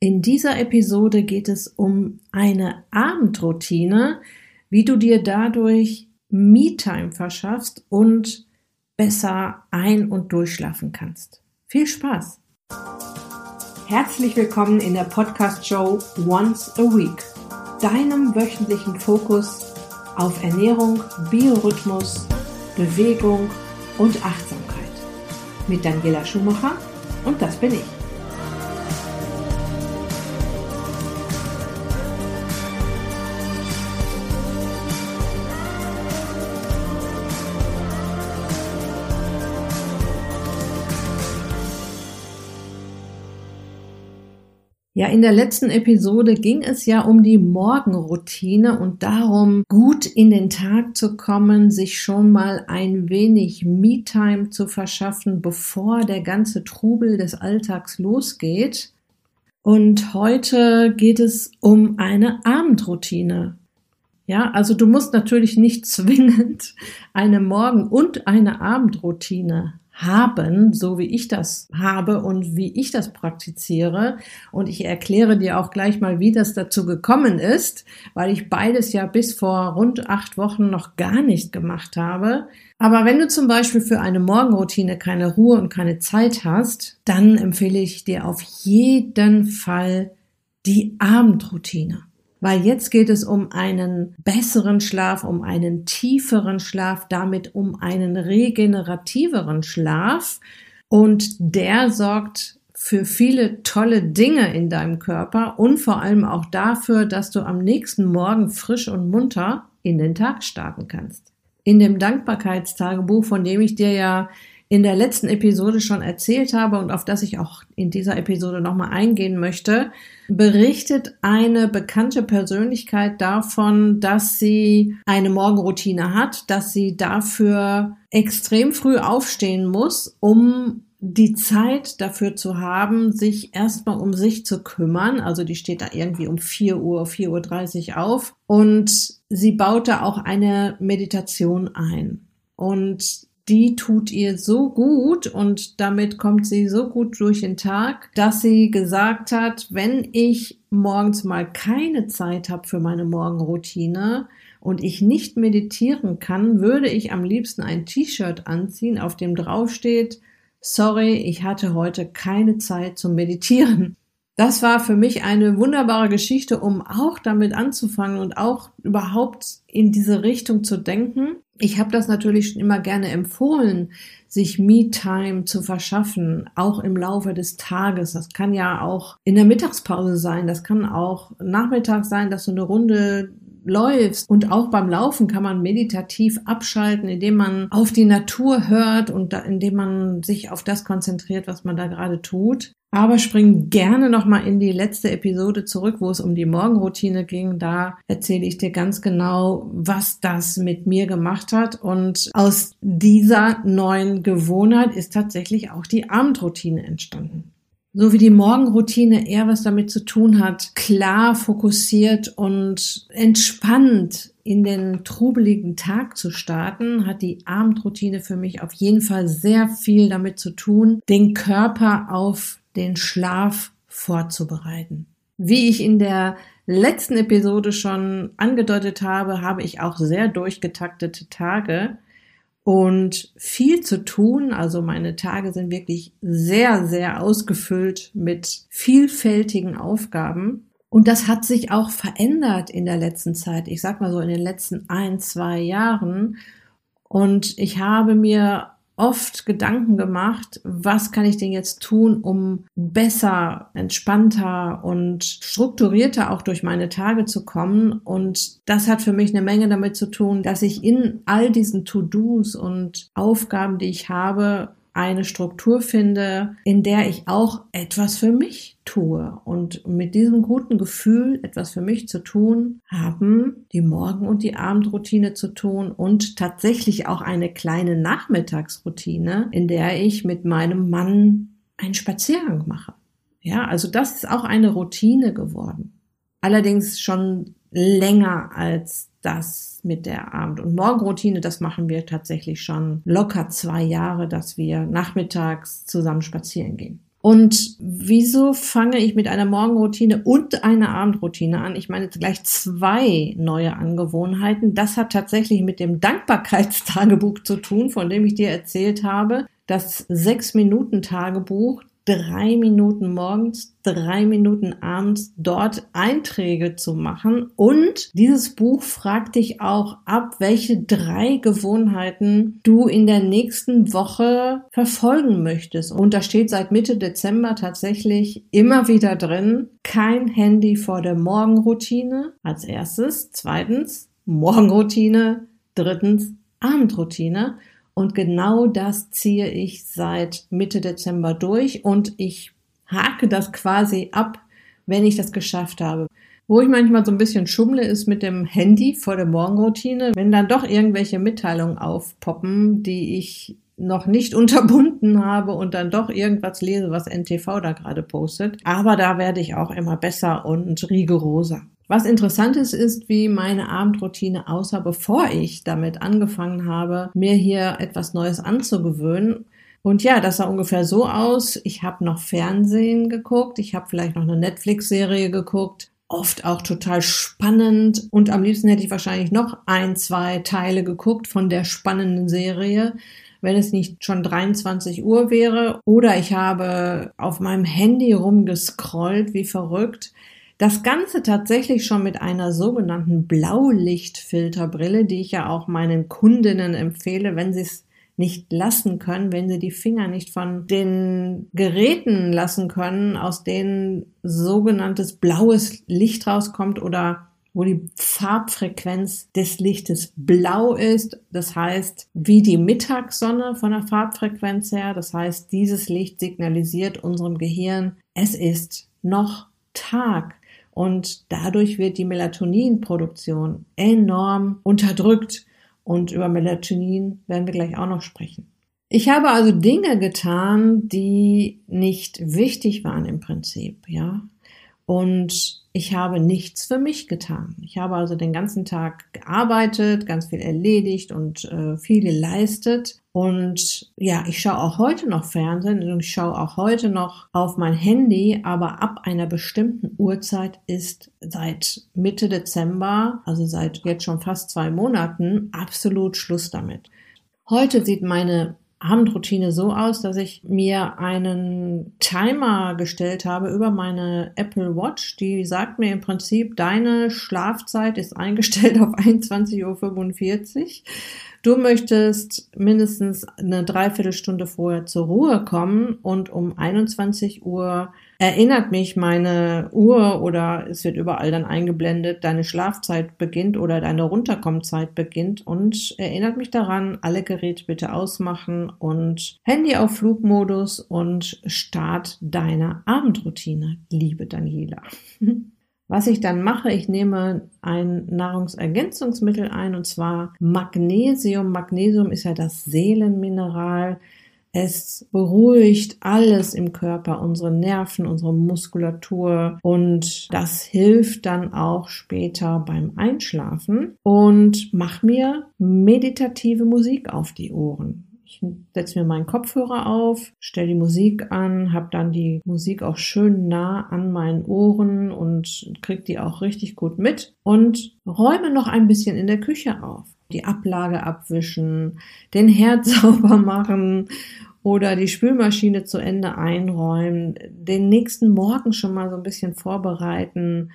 In dieser Episode geht es um eine Abendroutine, wie du dir dadurch Me-Time verschaffst und besser ein- und durchschlafen kannst. Viel Spaß! Herzlich willkommen in der Podcast-Show Once a Week, deinem wöchentlichen Fokus auf Ernährung, Biorhythmus, Bewegung und Achtsamkeit. Mit Daniela Schumacher und das bin ich. Ja, in der letzten Episode ging es ja um die Morgenroutine und darum, gut in den Tag zu kommen, sich schon mal ein wenig Me-Time zu verschaffen, bevor der ganze Trubel des Alltags losgeht. Und heute geht es um eine Abendroutine. Ja, also du musst natürlich nicht zwingend eine Morgen- und eine Abendroutine haben, so wie ich das habe und wie ich das praktiziere. Und ich erkläre dir auch gleich mal, wie das dazu gekommen ist, weil ich beides ja bis vor rund acht Wochen noch gar nicht gemacht habe. Aber wenn du zum Beispiel für eine Morgenroutine keine Ruhe und keine Zeit hast, dann empfehle ich dir auf jeden Fall die Abendroutine weil jetzt geht es um einen besseren Schlaf, um einen tieferen Schlaf, damit um einen regenerativeren Schlaf und der sorgt für viele tolle Dinge in deinem Körper und vor allem auch dafür, dass du am nächsten Morgen frisch und munter in den Tag starten kannst. In dem Dankbarkeitstagebuch, von dem ich dir ja in der letzten Episode schon erzählt habe und auf das ich auch in dieser Episode nochmal eingehen möchte, berichtet eine bekannte Persönlichkeit davon, dass sie eine Morgenroutine hat, dass sie dafür extrem früh aufstehen muss, um die Zeit dafür zu haben, sich erstmal um sich zu kümmern. Also die steht da irgendwie um 4 Uhr, 4.30 Uhr auf und sie baut da auch eine Meditation ein. Und die tut ihr so gut und damit kommt sie so gut durch den Tag, dass sie gesagt hat, wenn ich morgens mal keine Zeit habe für meine Morgenroutine und ich nicht meditieren kann, würde ich am liebsten ein T-Shirt anziehen, auf dem draufsteht, sorry, ich hatte heute keine Zeit zum Meditieren. Das war für mich eine wunderbare Geschichte, um auch damit anzufangen und auch überhaupt in diese Richtung zu denken ich habe das natürlich schon immer gerne empfohlen, sich Me-Time zu verschaffen, auch im Laufe des Tages. Das kann ja auch in der Mittagspause sein, das kann auch Nachmittag sein, dass du eine Runde läufst. Und auch beim Laufen kann man meditativ abschalten, indem man auf die Natur hört und da, indem man sich auf das konzentriert, was man da gerade tut. Aber spring gerne nochmal in die letzte Episode zurück, wo es um die Morgenroutine ging. Da erzähle ich dir ganz genau, was das mit mir gemacht hat. Und aus dieser neuen Gewohnheit ist tatsächlich auch die Abendroutine entstanden. So wie die Morgenroutine eher was damit zu tun hat, klar, fokussiert und entspannt in den trubeligen Tag zu starten, hat die Abendroutine für mich auf jeden Fall sehr viel damit zu tun, den Körper auf den Schlaf vorzubereiten. Wie ich in der letzten Episode schon angedeutet habe, habe ich auch sehr durchgetaktete Tage und viel zu tun. Also meine Tage sind wirklich sehr, sehr ausgefüllt mit vielfältigen Aufgaben. Und das hat sich auch verändert in der letzten Zeit. Ich sag mal so in den letzten ein, zwei Jahren. Und ich habe mir oft Gedanken gemacht, was kann ich denn jetzt tun, um besser, entspannter und strukturierter auch durch meine Tage zu kommen. Und das hat für mich eine Menge damit zu tun, dass ich in all diesen To-Dos und Aufgaben, die ich habe, eine Struktur finde, in der ich auch etwas für mich tue. Und mit diesem guten Gefühl, etwas für mich zu tun, haben die Morgen- und die Abendroutine zu tun und tatsächlich auch eine kleine Nachmittagsroutine, in der ich mit meinem Mann einen Spaziergang mache. Ja, also das ist auch eine Routine geworden. Allerdings schon länger als das mit der Abend- und Morgenroutine. Das machen wir tatsächlich schon locker zwei Jahre, dass wir nachmittags zusammen spazieren gehen. Und wieso fange ich mit einer Morgenroutine und einer Abendroutine an? Ich meine gleich zwei neue Angewohnheiten. Das hat tatsächlich mit dem Dankbarkeitstagebuch zu tun, von dem ich dir erzählt habe. Das Sechs-Minuten-Tagebuch, drei Minuten morgens, drei Minuten abends dort Einträge zu machen. Und dieses Buch fragt dich auch ab, welche drei Gewohnheiten du in der nächsten Woche verfolgen möchtest. Und da steht seit Mitte Dezember tatsächlich immer wieder drin, kein Handy vor der Morgenroutine als erstes. Zweitens, Morgenroutine. Drittens, Abendroutine. Und genau das ziehe ich seit Mitte Dezember durch und ich hake das quasi ab, wenn ich das geschafft habe. Wo ich manchmal so ein bisschen schummle, ist mit dem Handy vor der Morgenroutine, wenn dann doch irgendwelche Mitteilungen aufpoppen, die ich noch nicht unterbunden habe und dann doch irgendwas lese, was NTV da gerade postet. Aber da werde ich auch immer besser und rigoroser. Was interessant ist, ist, wie meine Abendroutine aussah, bevor ich damit angefangen habe, mir hier etwas Neues anzugewöhnen. Und ja, das sah ungefähr so aus. Ich habe noch Fernsehen geguckt, ich habe vielleicht noch eine Netflix-Serie geguckt, oft auch total spannend. Und am liebsten hätte ich wahrscheinlich noch ein, zwei Teile geguckt von der spannenden Serie wenn es nicht schon 23 Uhr wäre. Oder ich habe auf meinem Handy rumgescrollt, wie verrückt. Das Ganze tatsächlich schon mit einer sogenannten Blaulichtfilterbrille, die ich ja auch meinen Kundinnen empfehle, wenn sie es nicht lassen können, wenn sie die Finger nicht von den Geräten lassen können, aus denen sogenanntes blaues Licht rauskommt oder wo die Farbfrequenz des Lichtes blau ist. Das heißt, wie die Mittagssonne von der Farbfrequenz her. Das heißt, dieses Licht signalisiert unserem Gehirn, es ist noch Tag. Und dadurch wird die Melatoninproduktion enorm unterdrückt. Und über Melatonin werden wir gleich auch noch sprechen. Ich habe also Dinge getan, die nicht wichtig waren im Prinzip, ja. Und ich habe nichts für mich getan. Ich habe also den ganzen Tag gearbeitet, ganz viel erledigt und äh, viel geleistet. Und ja, ich schaue auch heute noch Fernsehen und ich schaue auch heute noch auf mein Handy, aber ab einer bestimmten Uhrzeit ist seit Mitte Dezember, also seit jetzt schon fast zwei Monaten, absolut Schluss damit. Heute sieht meine Abendroutine so aus, dass ich mir einen Timer gestellt habe über meine Apple Watch. Die sagt mir im Prinzip, deine Schlafzeit ist eingestellt auf 21.45 Uhr. Du möchtest mindestens eine Dreiviertelstunde vorher zur Ruhe kommen und um 21 Uhr erinnert mich meine Uhr oder es wird überall dann eingeblendet, deine Schlafzeit beginnt oder deine Runterkommzeit beginnt und erinnert mich daran, alle Geräte bitte ausmachen und Handy auf Flugmodus und Start deiner Abendroutine, liebe Daniela. Was ich dann mache, ich nehme ein Nahrungsergänzungsmittel ein und zwar Magnesium. Magnesium ist ja das Seelenmineral. Es beruhigt alles im Körper, unsere Nerven, unsere Muskulatur und das hilft dann auch später beim Einschlafen und mach mir meditative Musik auf die Ohren. Ich setze mir meinen Kopfhörer auf, stelle die Musik an, habe dann die Musik auch schön nah an meinen Ohren und kriege die auch richtig gut mit und räume noch ein bisschen in der Küche auf. Die Ablage abwischen, den Herd sauber machen oder die Spülmaschine zu Ende einräumen, den nächsten Morgen schon mal so ein bisschen vorbereiten,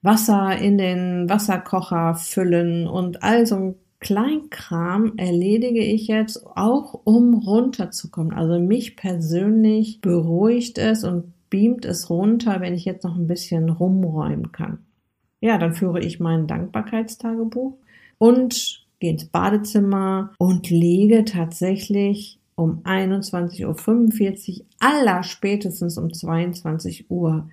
Wasser in den Wasserkocher füllen und all so ein Kleinkram erledige ich jetzt auch, um runterzukommen. Also mich persönlich beruhigt es und beamt es runter, wenn ich jetzt noch ein bisschen rumräumen kann. Ja, dann führe ich mein Dankbarkeitstagebuch und gehe ins Badezimmer und lege tatsächlich um 21.45 Uhr, aller spätestens um 22 Uhr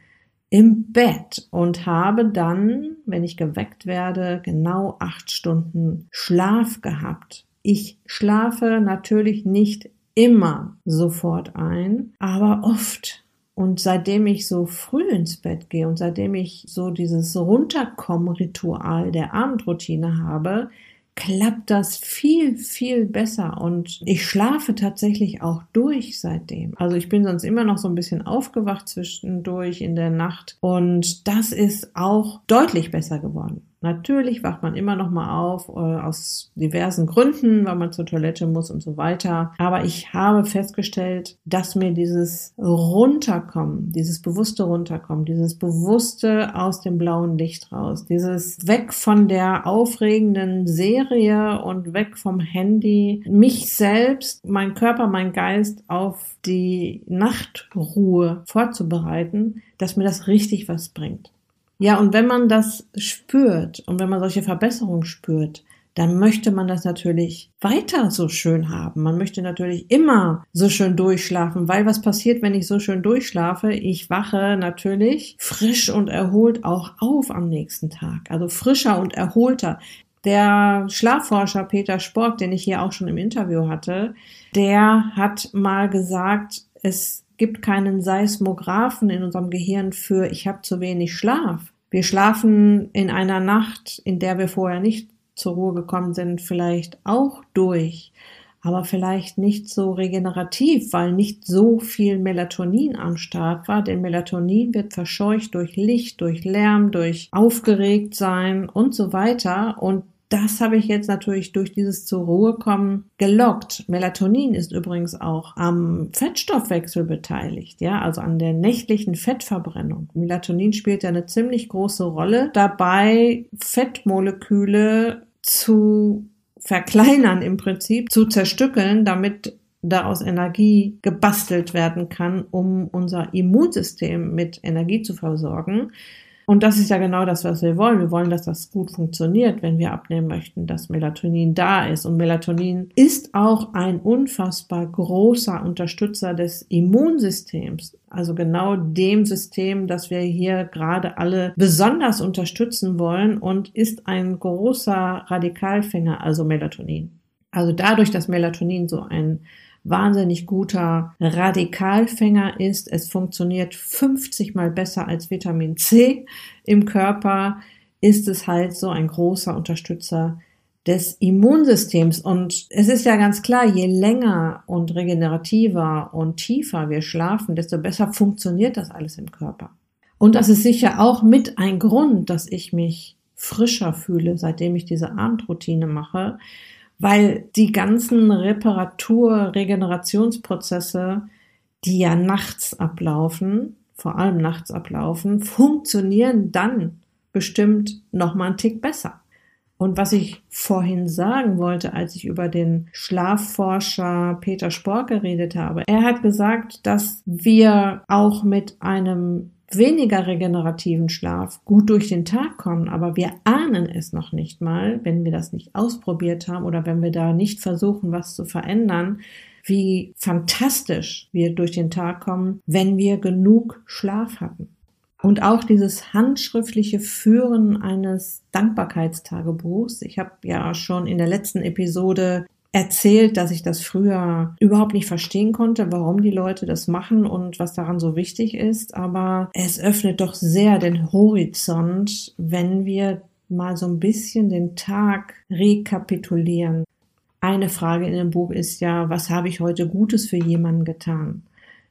im Bett und habe dann, wenn ich geweckt werde, genau acht Stunden Schlaf gehabt. Ich schlafe natürlich nicht immer sofort ein, aber oft. Und seitdem ich so früh ins Bett gehe und seitdem ich so dieses Runterkommen-Ritual der Abendroutine habe, klappt das viel, viel besser und ich schlafe tatsächlich auch durch seitdem. Also ich bin sonst immer noch so ein bisschen aufgewacht zwischendurch in der Nacht und das ist auch deutlich besser geworden. Natürlich wacht man immer noch mal auf äh, aus diversen Gründen, weil man zur Toilette muss und so weiter. Aber ich habe festgestellt, dass mir dieses Runterkommen, dieses bewusste Runterkommen, dieses bewusste aus dem blauen Licht raus, dieses weg von der aufregenden Serie und weg vom Handy, mich selbst, mein Körper, mein Geist auf die Nachtruhe vorzubereiten, dass mir das richtig was bringt. Ja, und wenn man das spürt und wenn man solche Verbesserungen spürt, dann möchte man das natürlich weiter so schön haben. Man möchte natürlich immer so schön durchschlafen, weil was passiert, wenn ich so schön durchschlafe? Ich wache natürlich frisch und erholt auch auf am nächsten Tag. Also frischer und erholter. Der Schlafforscher Peter Spork, den ich hier auch schon im Interview hatte, der hat mal gesagt, es gibt keinen Seismographen in unserem Gehirn für ich habe zu wenig Schlaf. Wir schlafen in einer Nacht, in der wir vorher nicht zur Ruhe gekommen sind, vielleicht auch durch, aber vielleicht nicht so regenerativ, weil nicht so viel Melatonin am Start war, denn Melatonin wird verscheucht durch Licht, durch Lärm, durch aufgeregt sein und so weiter. Und das habe ich jetzt natürlich durch dieses zur Ruhe kommen gelockt. Melatonin ist übrigens auch am Fettstoffwechsel beteiligt, ja, also an der nächtlichen Fettverbrennung. Melatonin spielt ja eine ziemlich große Rolle dabei, Fettmoleküle zu verkleinern im Prinzip, zu zerstückeln, damit daraus Energie gebastelt werden kann, um unser Immunsystem mit Energie zu versorgen. Und das ist ja genau das, was wir wollen. Wir wollen, dass das gut funktioniert, wenn wir abnehmen möchten, dass Melatonin da ist. Und Melatonin ist auch ein unfassbar großer Unterstützer des Immunsystems. Also genau dem System, das wir hier gerade alle besonders unterstützen wollen und ist ein großer Radikalfänger, also Melatonin. Also dadurch, dass Melatonin so ein wahnsinnig guter Radikalfänger ist. Es funktioniert 50 mal besser als Vitamin C im Körper. Ist es halt so ein großer Unterstützer des Immunsystems. Und es ist ja ganz klar, je länger und regenerativer und tiefer wir schlafen, desto besser funktioniert das alles im Körper. Und das ist sicher auch mit ein Grund, dass ich mich frischer fühle, seitdem ich diese Abendroutine mache, weil die ganzen Reparatur-, Regenerationsprozesse, die ja nachts ablaufen, vor allem nachts ablaufen, funktionieren dann bestimmt noch mal einen Tick besser. Und was ich vorhin sagen wollte, als ich über den Schlafforscher Peter Spork geredet habe, er hat gesagt, dass wir auch mit einem weniger regenerativen Schlaf gut durch den Tag kommen, aber wir ahnen es noch nicht mal, wenn wir das nicht ausprobiert haben oder wenn wir da nicht versuchen, was zu verändern, wie fantastisch wir durch den Tag kommen, wenn wir genug Schlaf hatten. Und auch dieses handschriftliche Führen eines Dankbarkeitstagebuchs. Ich habe ja schon in der letzten Episode erzählt, dass ich das früher überhaupt nicht verstehen konnte, warum die Leute das machen und was daran so wichtig ist. Aber es öffnet doch sehr den Horizont, wenn wir mal so ein bisschen den Tag rekapitulieren. Eine Frage in dem Buch ist ja, was habe ich heute Gutes für jemanden getan?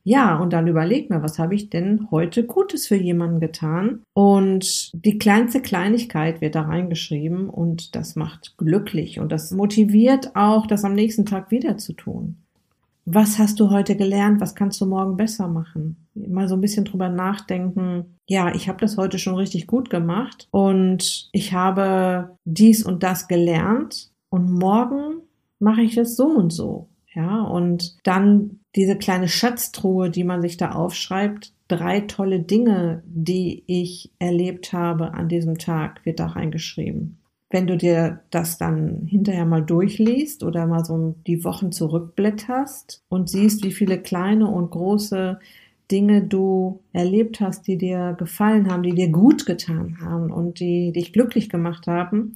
Ja, und dann überleg mir, was habe ich denn heute Gutes für jemanden getan? Und die kleinste Kleinigkeit wird da reingeschrieben und das macht glücklich und das motiviert auch, das am nächsten Tag wieder zu tun. Was hast du heute gelernt? Was kannst du morgen besser machen? Mal so ein bisschen drüber nachdenken. Ja, ich habe das heute schon richtig gut gemacht und ich habe dies und das gelernt und morgen mache ich es so und so. Ja, und dann diese kleine Schatztruhe, die man sich da aufschreibt, drei tolle Dinge, die ich erlebt habe an diesem Tag, wird da reingeschrieben. Wenn du dir das dann hinterher mal durchliest oder mal so die Wochen zurückblätterst und siehst, wie viele kleine und große Dinge du erlebt hast, die dir gefallen haben, die dir gut getan haben und die dich glücklich gemacht haben,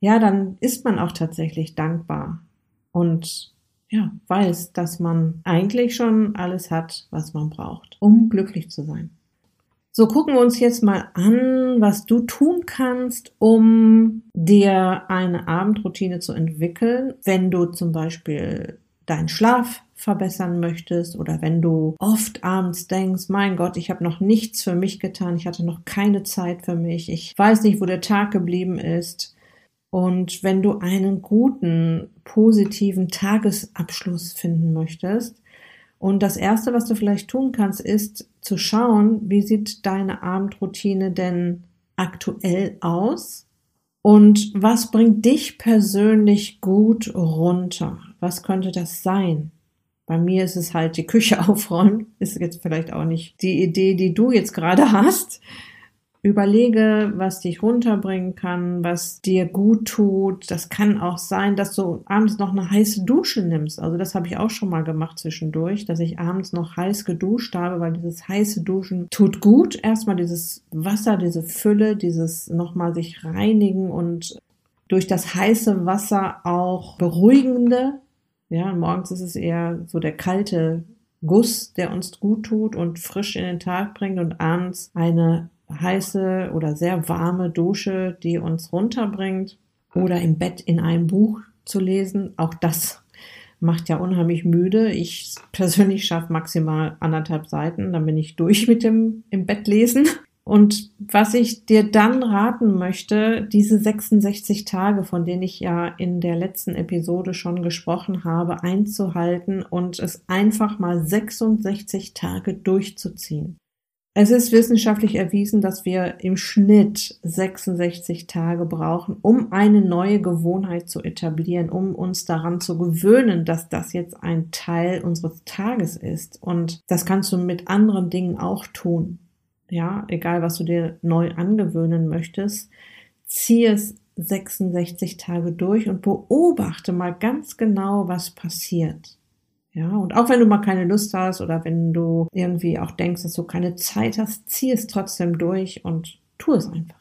ja, dann ist man auch tatsächlich dankbar und ja, weiß, dass man eigentlich schon alles hat, was man braucht, um glücklich zu sein. So gucken wir uns jetzt mal an, was du tun kannst, um dir eine Abendroutine zu entwickeln, wenn du zum Beispiel deinen Schlaf verbessern möchtest oder wenn du oft abends denkst, mein Gott, ich habe noch nichts für mich getan, ich hatte noch keine Zeit für mich, ich weiß nicht, wo der Tag geblieben ist. Und wenn du einen guten, positiven Tagesabschluss finden möchtest, und das Erste, was du vielleicht tun kannst, ist zu schauen, wie sieht deine Abendroutine denn aktuell aus und was bringt dich persönlich gut runter? Was könnte das sein? Bei mir ist es halt die Küche aufräumen. Ist jetzt vielleicht auch nicht die Idee, die du jetzt gerade hast. Überlege, was dich runterbringen kann, was dir gut tut. Das kann auch sein, dass du abends noch eine heiße Dusche nimmst. Also das habe ich auch schon mal gemacht zwischendurch, dass ich abends noch heiß geduscht habe, weil dieses heiße Duschen tut gut. Erstmal dieses Wasser, diese Fülle, dieses nochmal sich reinigen und durch das heiße Wasser auch beruhigende. Ja, morgens ist es eher so der kalte Guss, der uns gut tut und frisch in den Tag bringt und abends eine heiße oder sehr warme Dusche, die uns runterbringt oder im Bett in einem Buch zu lesen. Auch das macht ja unheimlich müde. Ich persönlich schaffe maximal anderthalb Seiten, dann bin ich durch mit dem im Bett lesen. Und was ich dir dann raten möchte, diese 66 Tage, von denen ich ja in der letzten Episode schon gesprochen habe, einzuhalten und es einfach mal 66 Tage durchzuziehen. Es ist wissenschaftlich erwiesen, dass wir im Schnitt 66 Tage brauchen, um eine neue Gewohnheit zu etablieren, um uns daran zu gewöhnen, dass das jetzt ein Teil unseres Tages ist. Und das kannst du mit anderen Dingen auch tun. Ja, egal was du dir neu angewöhnen möchtest, zieh es 66 Tage durch und beobachte mal ganz genau, was passiert. Ja, und auch wenn du mal keine Lust hast oder wenn du irgendwie auch denkst, dass du keine Zeit hast, zieh es trotzdem durch und tu es einfach.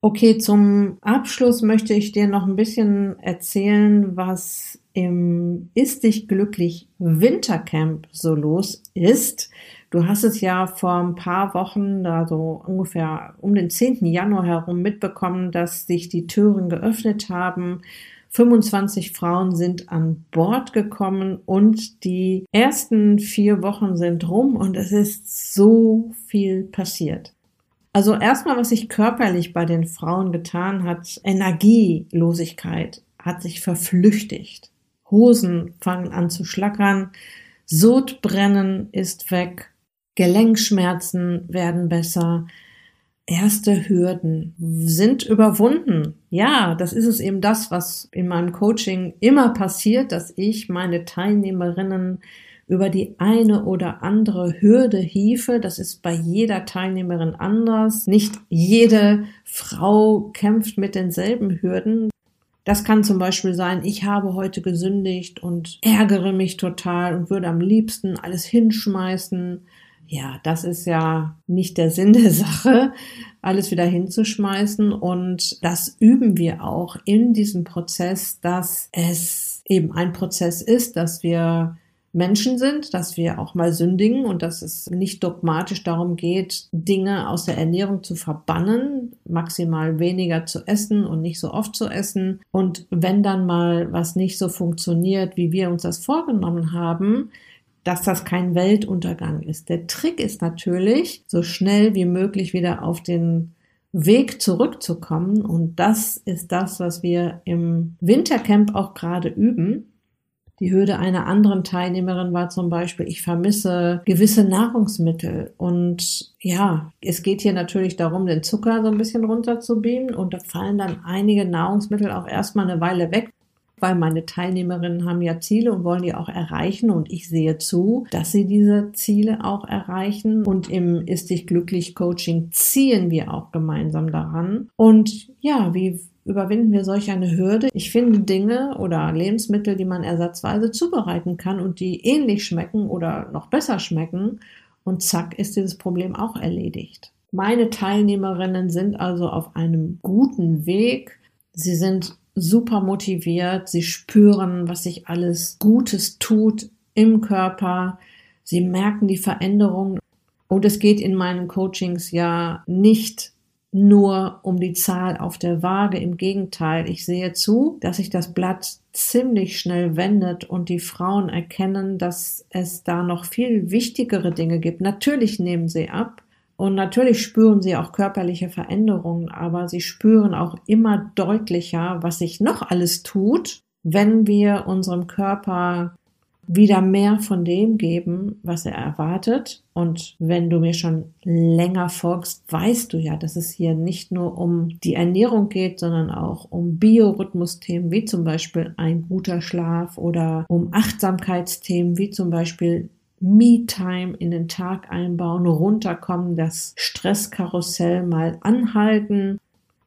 Okay, zum Abschluss möchte ich dir noch ein bisschen erzählen, was im Ist dich glücklich Wintercamp so los ist. Du hast es ja vor ein paar Wochen, also ungefähr um den 10. Januar herum mitbekommen, dass sich die Türen geöffnet haben 25 Frauen sind an Bord gekommen und die ersten vier Wochen sind rum und es ist so viel passiert. Also erstmal, was sich körperlich bei den Frauen getan hat, Energielosigkeit hat sich verflüchtigt. Hosen fangen an zu schlackern, Sodbrennen ist weg, Gelenkschmerzen werden besser, erste Hürden sind überwunden. Ja, das ist es eben das, was in meinem Coaching immer passiert, dass ich meine Teilnehmerinnen über die eine oder andere Hürde hiefe. Das ist bei jeder Teilnehmerin anders. Nicht jede Frau kämpft mit denselben Hürden. Das kann zum Beispiel sein, ich habe heute gesündigt und ärgere mich total und würde am liebsten alles hinschmeißen ja, das ist ja nicht der Sinn der Sache, alles wieder hinzuschmeißen. Und das üben wir auch in diesem Prozess, dass es eben ein Prozess ist, dass wir Menschen sind, dass wir auch mal sündigen und dass es nicht dogmatisch darum geht, Dinge aus der Ernährung zu verbannen, maximal weniger zu essen und nicht so oft zu essen. Und wenn dann mal was nicht so funktioniert, wie wir uns das vorgenommen haben, dass das kein Weltuntergang ist. Der Trick ist natürlich, so schnell wie möglich wieder auf den Weg zurückzukommen. Und das ist das, was wir im Wintercamp auch gerade üben. Die Hürde einer anderen Teilnehmerin war zum Beispiel, ich vermisse gewisse Nahrungsmittel. Und ja, es geht hier natürlich darum, den Zucker so ein bisschen runterzubeamen. Und da fallen dann einige Nahrungsmittel auch erstmal eine Weile weg weil meine Teilnehmerinnen haben ja Ziele und wollen die auch erreichen und ich sehe zu, dass sie diese Ziele auch erreichen und im Ist dich glücklich Coaching ziehen wir auch gemeinsam daran und ja, wie überwinden wir solch eine Hürde? Ich finde Dinge oder Lebensmittel, die man ersatzweise zubereiten kann und die ähnlich schmecken oder noch besser schmecken und zack ist dieses Problem auch erledigt. Meine Teilnehmerinnen sind also auf einem guten Weg. Sie sind super motiviert, sie spüren, was sich alles Gutes tut im Körper, sie merken die Veränderungen. Und es geht in meinen Coachings ja nicht nur um die Zahl auf der Waage. Im Gegenteil, ich sehe zu, dass sich das Blatt ziemlich schnell wendet und die Frauen erkennen, dass es da noch viel wichtigere Dinge gibt. Natürlich nehmen sie ab und natürlich spüren sie auch körperliche Veränderungen, aber sie spüren auch immer deutlicher, was sich noch alles tut, wenn wir unserem Körper wieder mehr von dem geben, was er erwartet. Und wenn du mir schon länger folgst, weißt du ja, dass es hier nicht nur um die Ernährung geht, sondern auch um Biorhythmusthemen wie zum Beispiel ein guter Schlaf oder um Achtsamkeitsthemen wie zum Beispiel Me-Time in den Tag einbauen, runterkommen, das Stresskarussell mal anhalten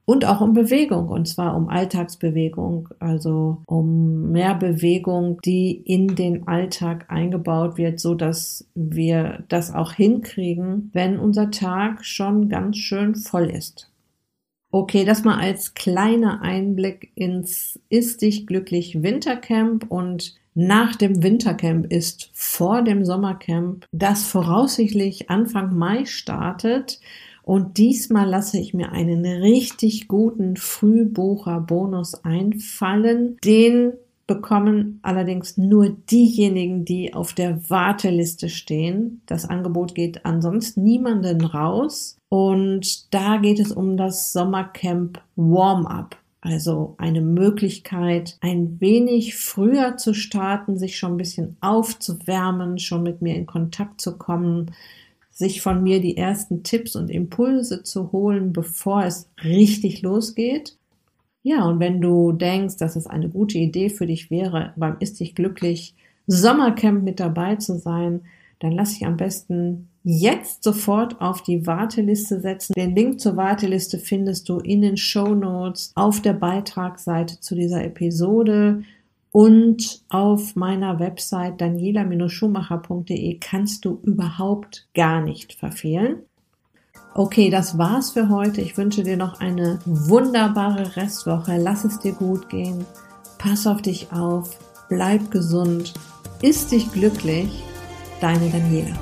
und auch um Bewegung, und zwar um Alltagsbewegung, also um mehr Bewegung, die in den Alltag eingebaut wird, so dass wir das auch hinkriegen, wenn unser Tag schon ganz schön voll ist. Okay, das mal als kleiner Einblick ins Ist dich glücklich Wintercamp und nach dem Wintercamp ist vor dem Sommercamp, das voraussichtlich Anfang Mai startet. Und diesmal lasse ich mir einen richtig guten Frühbucher-Bonus einfallen. Den bekommen allerdings nur diejenigen, die auf der Warteliste stehen. Das Angebot geht ansonsten niemanden raus. Und da geht es um das Sommercamp Warm-up. Also eine Möglichkeit, ein wenig früher zu starten, sich schon ein bisschen aufzuwärmen, schon mit mir in Kontakt zu kommen, sich von mir die ersten Tipps und Impulse zu holen, bevor es richtig losgeht. Ja, und wenn du denkst, dass es eine gute Idee für dich wäre, beim Ist dich glücklich Sommercamp mit dabei zu sein, dann lass dich am besten jetzt sofort auf die Warteliste setzen. Den Link zur Warteliste findest du in den Show Notes auf der Beitragsseite zu dieser Episode. Und auf meiner Website daniela-schumacher.de kannst du überhaupt gar nicht verfehlen. Okay, das war's für heute. Ich wünsche dir noch eine wunderbare Restwoche. Lass es dir gut gehen. Pass auf dich auf. Bleib gesund. Ist dich glücklich. Deine Daniela.